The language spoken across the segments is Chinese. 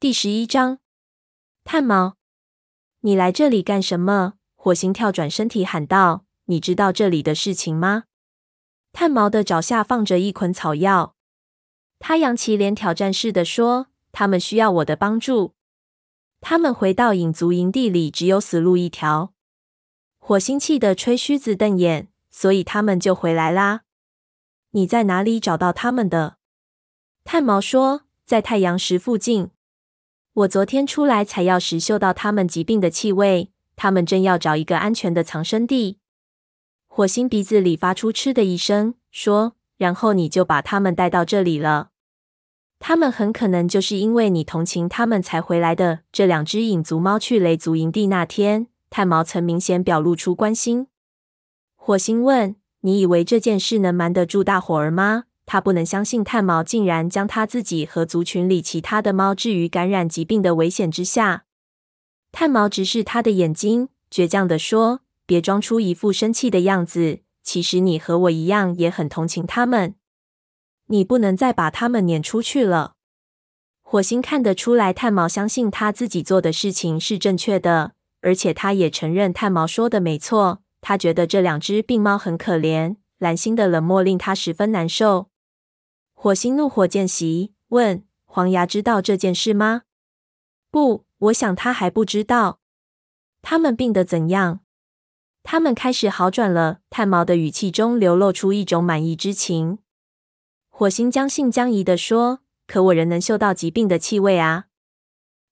第十一章，炭毛，你来这里干什么？火星跳转身体喊道：“你知道这里的事情吗？”炭毛的脚下放着一捆草药，他扬起脸挑战似的说：“他们需要我的帮助。他们回到影族营地里，只有死路一条。”火星气得吹须子瞪眼，所以他们就回来啦。你在哪里找到他们的？炭毛说：“在太阳石附近。我昨天出来采药时，嗅到他们疾病的气味。他们正要找一个安全的藏身地。”火星鼻子里发出“嗤”的一声，说：“然后你就把他们带到这里了。他们很可能就是因为你同情他们才回来的。”这两只影族猫去雷族营地那天，炭毛曾明显表露出关心。火星问。你以为这件事能瞒得住大伙儿吗？他不能相信炭毛竟然将他自己和族群里其他的猫置于感染疾病的危险之下。炭毛直视他的眼睛，倔强地说：“别装出一副生气的样子。其实你和我一样，也很同情他们。你不能再把他们撵出去了。”火星看得出来，炭毛相信他自己做的事情是正确的，而且他也承认炭毛说的没错。他觉得这两只病猫很可怜，蓝星的冷漠令他十分难受。火星怒火渐袭，问：“黄牙知道这件事吗？”“不，我想他还不知道。”“他们病得怎样？”“他们开始好转了。”炭毛的语气中流露出一种满意之情。火星将信将疑地说：“可我仍能嗅到疾病的气味啊。”“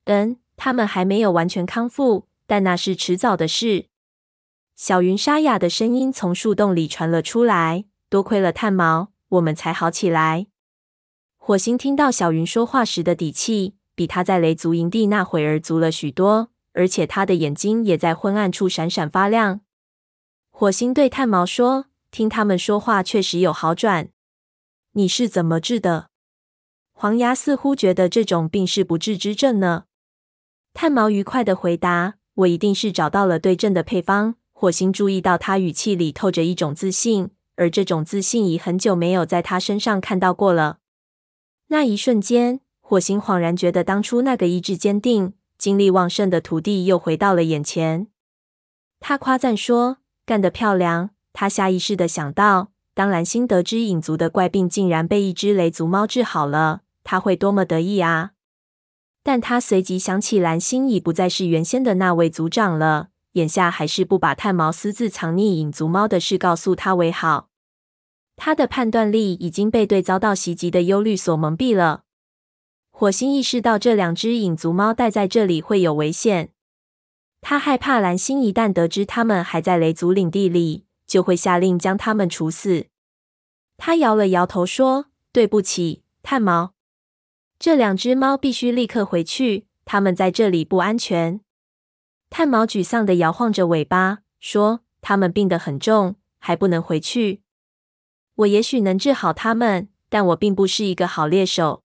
嗯，他们还没有完全康复，但那是迟早的事。”小云沙哑的声音从树洞里传了出来。多亏了炭毛，我们才好起来。火星听到小云说话时的底气，比他在雷族营地那会儿足了许多，而且他的眼睛也在昏暗处闪闪发亮。火星对炭毛说：“听他们说话，确实有好转。你是怎么治的？”黄牙似乎觉得这种病是不治之症呢。炭毛愉快地回答：“我一定是找到了对症的配方。”火星注意到他语气里透着一种自信，而这种自信已很久没有在他身上看到过了。那一瞬间，火星恍然觉得当初那个意志坚定、精力旺盛的徒弟又回到了眼前。他夸赞说：“干得漂亮！”他下意识的想到，当蓝星得知影族的怪病竟然被一只雷族猫治好了，他会多么得意啊！但他随即想起，蓝星已不再是原先的那位族长了。眼下还是不把炭毛私自藏匿影族猫的事告诉他为好。他的判断力已经被对遭到袭击的忧虑所蒙蔽了。火星意识到这两只影族猫待在这里会有危险，他害怕蓝星一旦得知他们还在雷族领地里，就会下令将他们处死。他摇了摇头说：“对不起，炭毛，这两只猫必须立刻回去，它们在这里不安全。”炭毛沮丧地摇晃着尾巴，说：“他们病得很重，还不能回去。我也许能治好他们，但我并不是一个好猎手。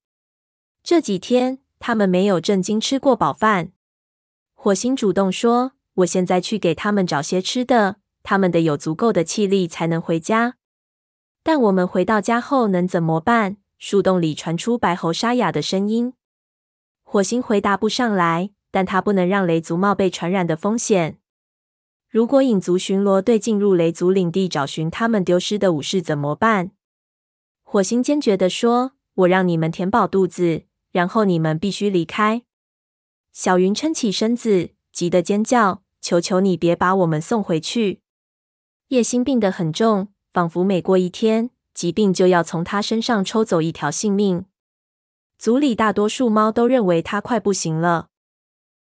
这几天，他们没有正经吃过饱饭。”火星主动说：“我现在去给他们找些吃的，他们得有足够的气力才能回家。但我们回到家后能怎么办？”树洞里传出白喉沙哑的声音。火星回答不上来。但他不能让雷族冒被传染的风险。如果影族巡逻队进入雷族领地找寻他们丢失的武士怎么办？火星坚决地说：“我让你们填饱肚子，然后你们必须离开。”小云撑起身子，急得尖叫：“求求你别把我们送回去！”叶星病得很重，仿佛每过一天，疾病就要从他身上抽走一条性命。族里大多数猫都认为他快不行了。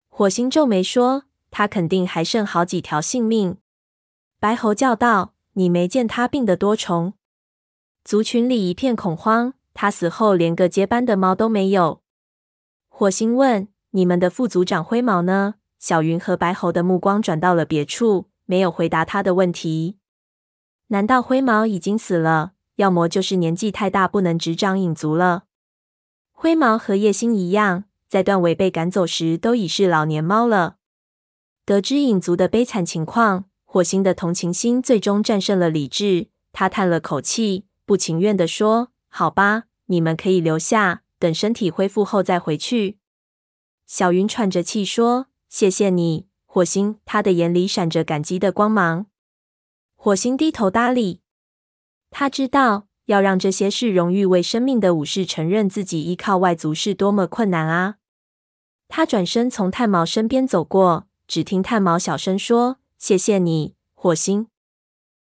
火星皱眉说：“他肯定还剩好几条性命。”白猴叫道：“你没见他病得多重？”族群里一片恐慌。他死后连个接班的猫都没有。火星问：“你们的副族长灰毛呢？”小云和白猴的目光转到了别处，没有回答他的问题。难道灰毛已经死了？要么就是年纪太大，不能执掌影族了。灰毛和叶星一样。在断尾被赶走时，都已是老年猫了。得知影族的悲惨情况，火星的同情心最终战胜了理智。他叹了口气，不情愿地说：“好吧，你们可以留下，等身体恢复后再回去。”小云喘着气说：“谢谢你，火星。”他的眼里闪着感激的光芒。火星低头搭理。他知道要让这些视荣誉为生命的武士承认自己依靠外族是多么困难啊！他转身从炭毛身边走过，只听炭毛小声说：“谢谢你，火星。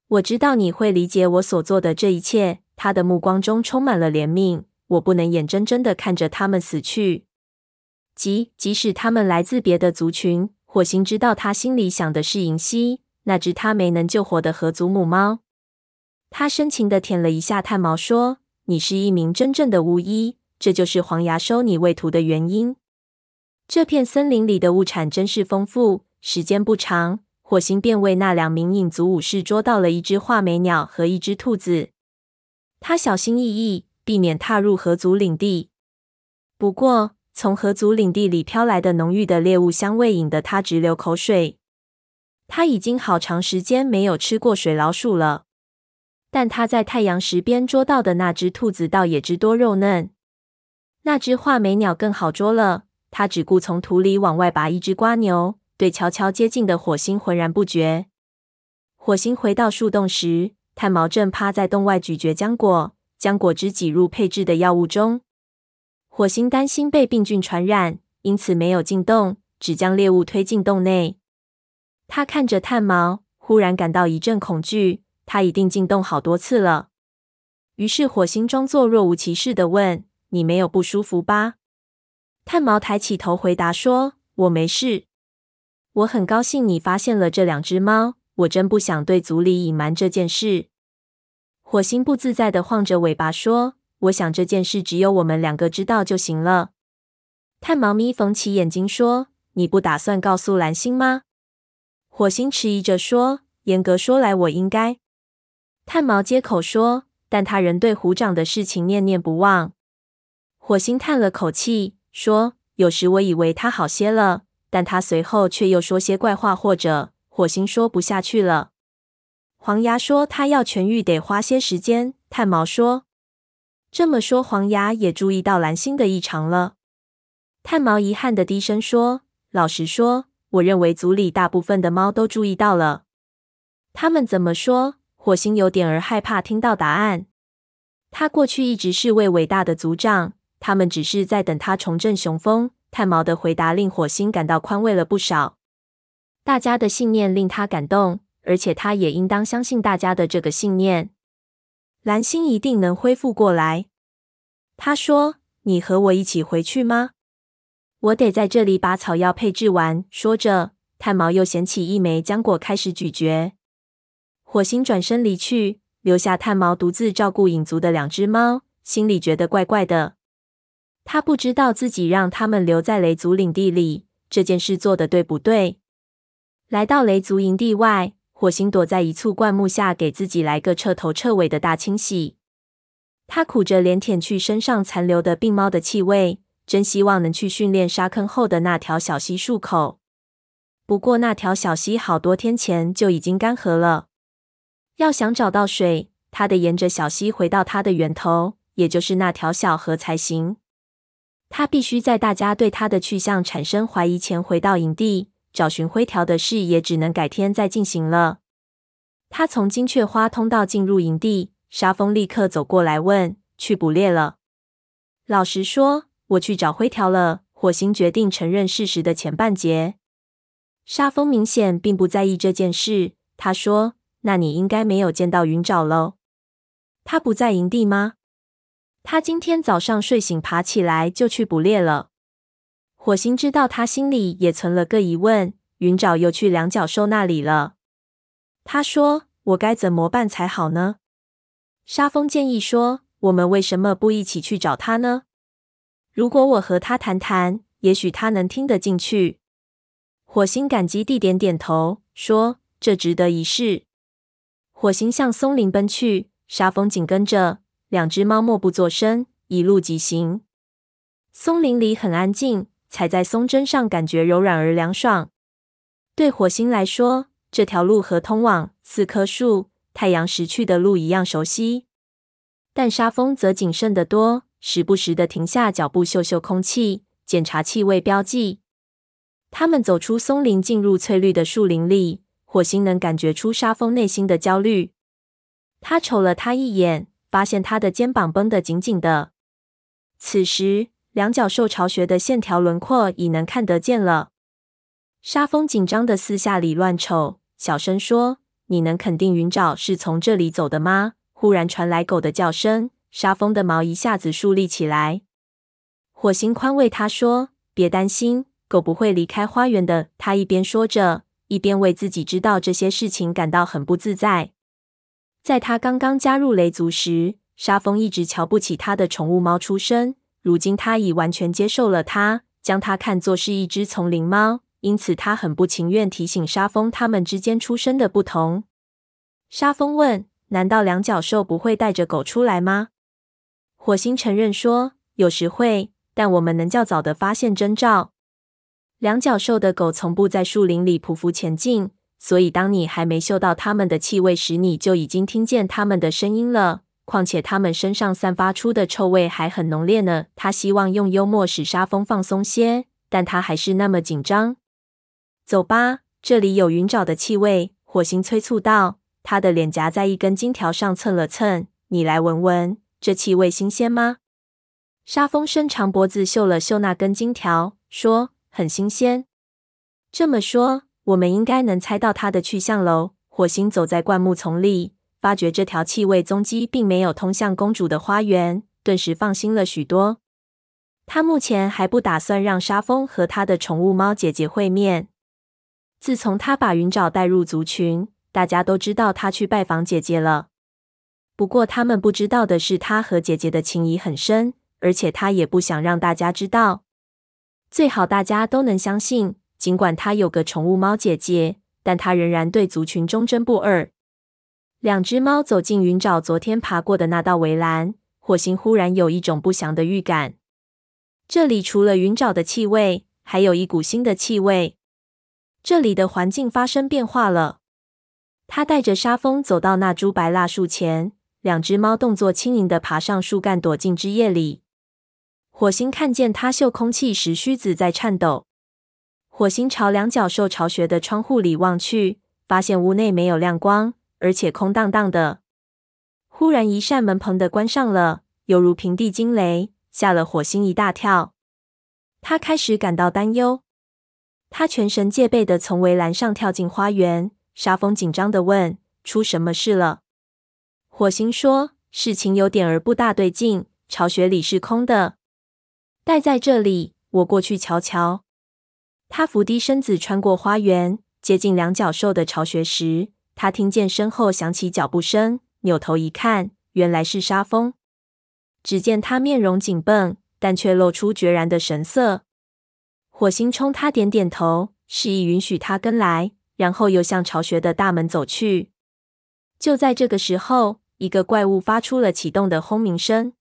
我知道你会理解我所做的这一切。”他的目光中充满了怜悯。我不能眼睁睁的看着他们死去，即即使他们来自别的族群。火星知道他心里想的是银溪，那只他没能救活的河族母猫。他深情的舔了一下炭毛，说：“你是一名真正的巫医，这就是黄牙收你为徒的原因。这片森林里的物产真是丰富。”时间不长，火星便为那两名影族武士捉到了一只画眉鸟和一只兔子。他小心翼翼，避免踏入河族领地。不过，从河族领地里飘来的浓郁的猎物香味引得他直流口水。他已经好长时间没有吃过水老鼠了。但他在太阳石边捉到的那只兔子倒也汁多肉嫩，那只画眉鸟更好捉了。他只顾从土里往外拔一只蜗牛，对悄悄接近的火星浑然不觉。火星回到树洞时，炭毛正趴在洞外咀嚼浆果，将果汁挤入配制的药物中。火星担心被病菌传染，因此没有进洞，只将猎物推进洞内。他看着炭毛，忽然感到一阵恐惧。他一定进洞好多次了。于是火星装作若无其事的问：“你没有不舒服吧？”炭毛抬起头回答说：“我没事。我很高兴你发现了这两只猫。我真不想对族里隐瞒这件事。”火星不自在地晃着尾巴说：“我想这件事只有我们两个知道就行了。”炭毛咪缝起眼睛说：“你不打算告诉蓝星吗？”火星迟疑着说：“严格说来，我应该。”炭毛接口说，但他仍对虎掌的事情念念不忘。火星叹了口气说：“有时我以为他好些了，但他随后却又说些怪话，或者……”火星说不下去了。黄牙说他要痊愈得花些时间。炭毛说：“这么说，黄牙也注意到蓝星的异常了。”炭毛遗憾地低声说：“老实说，我认为族里大部分的猫都注意到了。他们怎么说？”火星有点儿害怕听到答案。他过去一直是位伟大的族长，他们只是在等他重振雄风。炭毛的回答令火星感到宽慰了不少。大家的信念令他感动，而且他也应当相信大家的这个信念。蓝星一定能恢复过来。他说：“你和我一起回去吗？”我得在这里把草药配制完。说着，炭毛又捡起一枚浆果开始咀嚼。火星转身离去，留下炭毛独自照顾影族的两只猫，心里觉得怪怪的。他不知道自己让他们留在雷族领地里，这件事做的对不对。来到雷族营地外，火星躲在一簇灌木下，给自己来个彻头彻尾的大清洗。他苦着脸舔去身上残留的病猫的气味，真希望能去训练沙坑后的那条小溪漱口。不过那条小溪好多天前就已经干涸了。要想找到水，他得沿着小溪回到它的源头，也就是那条小河才行。他必须在大家对他的去向产生怀疑前回到营地。找寻灰条的事也只能改天再进行了。他从金雀花通道进入营地，沙风立刻走过来问：“去捕猎了？”老实说，我去找灰条了。火星决定承认事实的前半截。沙风明显并不在意这件事，他说。那你应该没有见到云沼喽？他不在营地吗？他今天早上睡醒，爬起来就去捕猎了。火星知道他心里也存了个疑问：云沼又去两脚兽那里了？他说：“我该怎么办才好呢？”沙风建议说：“我们为什么不一起去找他呢？如果我和他谈谈，也许他能听得进去。”火星感激地点点头，说：“这值得一试。”火星向松林奔去，沙风紧跟着。两只猫默不作声，一路疾行。松林里很安静，踩在松针上感觉柔软而凉爽。对火星来说，这条路和通往四棵树太阳石去的路一样熟悉。但沙风则谨慎得多，时不时地停下脚步嗅嗅空气，检查气味标记。他们走出松林，进入翠绿的树林里。火星能感觉出沙蜂内心的焦虑。他瞅了他一眼，发现他的肩膀绷得紧紧的。此时，两角兽巢穴的线条轮廓已能看得见了。沙蜂紧张的四下里乱瞅，小声说：“你能肯定云沼是从这里走的吗？”忽然传来狗的叫声，沙蜂的毛一下子竖立起来。火星宽慰他说：“别担心，狗不会离开花园的。”他一边说着，一边为自己知道这些事情感到很不自在。在他刚刚加入雷族时，沙风一直瞧不起他的宠物猫出身。如今他已完全接受了它，将它看作是一只丛林猫。因此，他很不情愿提醒沙风他们之间出身的不同。沙风问：“难道两角兽不会带着狗出来吗？”火星承认说：“有时会，但我们能较早的发现征兆。两角兽的狗从不在树林里匍匐前进，所以当你还没嗅到它们的气味时，你就已经听见它们的声音了。况且，它们身上散发出的臭味还很浓烈呢。”他希望用幽默使沙风放松些，但他还是那么紧张。走吧，这里有云沼的气味。火星催促道，他的脸颊在一根金条上蹭了蹭。你来闻闻，这气味新鲜吗？沙风伸长脖子嗅了嗅那根金条，说：“很新鲜。”这么说，我们应该能猜到它的去向喽。火星走在灌木丛里，发觉这条气味踪迹并没有通向公主的花园，顿时放心了许多。他目前还不打算让沙风和他的宠物猫姐姐会面。自从他把云沼带入族群，大家都知道他去拜访姐姐了。不过，他们不知道的是，他和姐姐的情谊很深，而且他也不想让大家知道。最好大家都能相信，尽管他有个宠物猫姐姐，但他仍然对族群忠贞不二。两只猫走进云沼昨天爬过的那道围栏，火星忽然有一种不祥的预感。这里除了云沼的气味，还有一股新的气味。这里的环境发生变化了。他带着沙蜂走到那株白蜡树前，两只猫动作轻盈地爬上树干，躲进枝叶里。火星看见它嗅空气时须子在颤抖。火星朝两角兽巢穴的窗户里望去，发现屋内没有亮光，而且空荡荡的。忽然，一扇门“砰”的关上了，犹如平地惊雷，吓了火星一大跳。他开始感到担忧。他全神戒备地从围栏上跳进花园。沙蜂紧张地问：“出什么事了？”火星说：“事情有点儿不大对劲。巢穴里是空的，待在这里，我过去瞧瞧。”他伏低身子穿过花园，接近两角兽的巢穴时，他听见身后响起脚步声，扭头一看，原来是沙蜂。只见他面容紧绷，但却露出决然的神色。火星冲他点点头，示意允许他跟来，然后又向巢穴的大门走去。就在这个时候，一个怪物发出了启动的轰鸣声。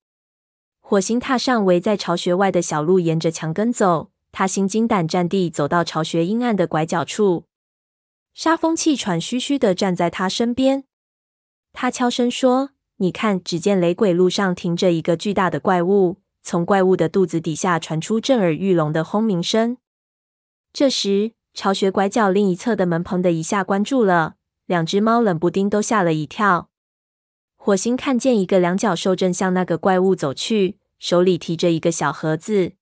火星踏上围在巢穴外的小路，沿着墙根走。他心惊胆战地走到巢穴阴暗的拐角处，沙风气喘吁吁地站在他身边。他悄声说：“你看，只见雷鬼路上停着一个巨大的怪物。”从怪物的肚子底下传出震耳欲聋的轰鸣声。这时，巢穴拐角另一侧的门“砰”的一下关住了，两只猫冷不丁都吓了一跳。火星看见一个两脚兽正向那个怪物走去，手里提着一个小盒子。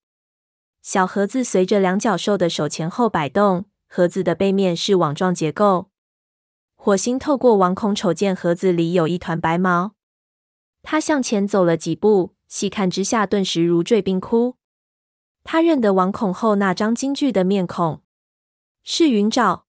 小盒子随着两角兽的手前后摆动，盒子的背面是网状结构。火星透过网孔瞅见盒子里有一团白毛。他向前走了几步。细看之下，顿时如坠冰窟。他认得网孔后那张惊惧的面孔，是云沼。